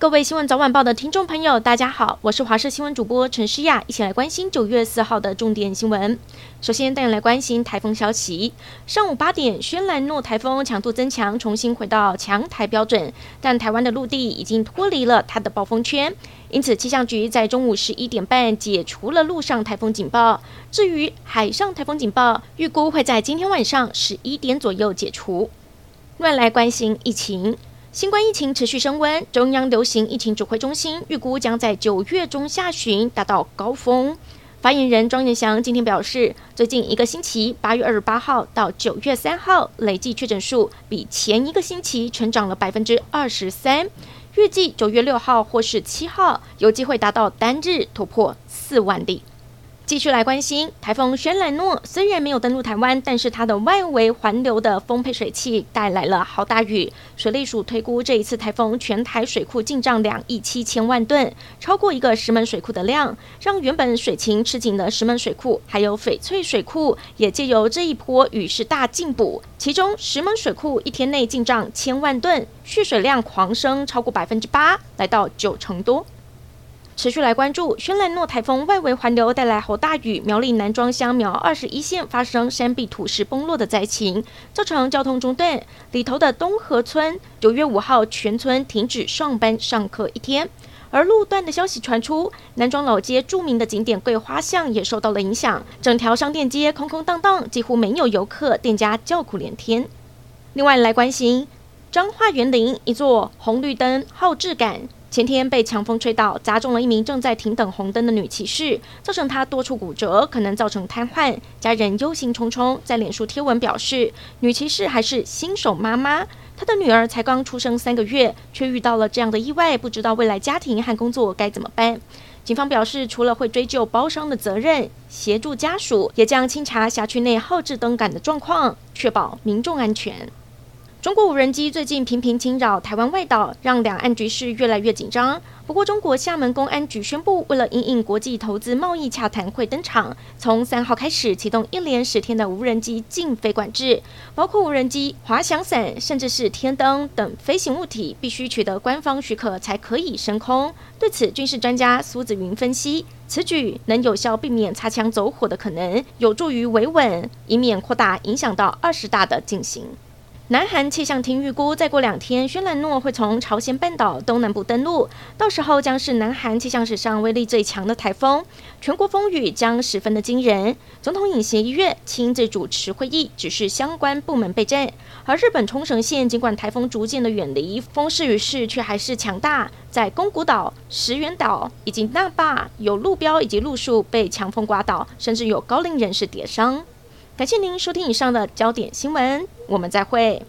各位新闻早晚报的听众朋友，大家好，我是华视新闻主播陈诗雅，一起来关心九月四号的重点新闻。首先带你来关心台风消息。上午八点，轩岚诺台风强度增强，重新回到强台标准，但台湾的陆地已经脱离了它的暴风圈，因此气象局在中午十一点半解除了陆上台风警报。至于海上台风警报，预估会在今天晚上十一点左右解除。乱来关心疫情。新冠疫情持续升温，中央流行疫情指挥中心预估将在九月中下旬达到高峰。发言人庄严祥今天表示，最近一个星期，八月二十八号到九月三号累计确诊数比前一个星期成长了百分之二十三，预计九月六号或是七号有机会达到单日突破四万例。继续来关心台风轩岚诺，虽然没有登陆台湾，但是它的外围环流的丰沛水汽带来了好大雨。水利署推估，这一次台风全台水库进账两亿七千万吨，超过一个石门水库的量，让原本水情吃紧的石门水库还有翡翠水库，也借由这一波雨势大进补。其中石门水库一天内进账千万吨，蓄水量狂升超过百分之八，来到九成多。持续来关注轩岚诺台风外围环流带来豪大雨，苗栗南庄乡苗二十一线发生山壁土石崩落的灾情，造成交通中断。里头的东河村九月五号全村停止上班上课一天，而路段的消息传出，南庄老街著名的景点桂花巷也受到了影响，整条商店街空空荡荡，几乎没有游客，店家叫苦连天。另外来关心彰化园林一座红绿灯号志感。前天被强风吹倒，砸中了一名正在停等红灯的女骑士，造成她多处骨折，可能造成瘫痪。家人忧心忡忡，在脸书贴文表示，女骑士还是新手妈妈，她的女儿才刚出生三个月，却遇到了这样的意外，不知道未来家庭和工作该怎么办。警方表示，除了会追究包商的责任，协助家属，也将清查辖区内号志灯杆的状况，确保民众安全。中国无人机最近频频侵扰台湾外岛，让两岸局势越来越紧张。不过，中国厦门公安局宣布，为了因应国际投资贸易洽谈会登场，从三号开始启动一连十天的无人机禁飞管制，包括无人机、滑翔伞，甚至是天灯等飞行物体，必须取得官方许可才可以升空。对此，军事专家苏子云分析，此举能有效避免擦枪走火的可能，有助于维稳，以免扩大影响到二十大的进行。南韩气象厅预估，再过两天，轩岚诺会从朝鲜半岛东南部登陆，到时候将是南韩气象史上威力最强的台风，全国风雨将十分的惊人。总统尹锡月亲自主持会议，指示相关部门备战。而日本冲绳县尽管台风逐渐的远离，风势雨势却还是强大，在宫古岛、石垣岛以及那霸有路标以及路树被强风刮倒，甚至有高龄人士跌伤。感谢您收听以上的焦点新闻，我们再会。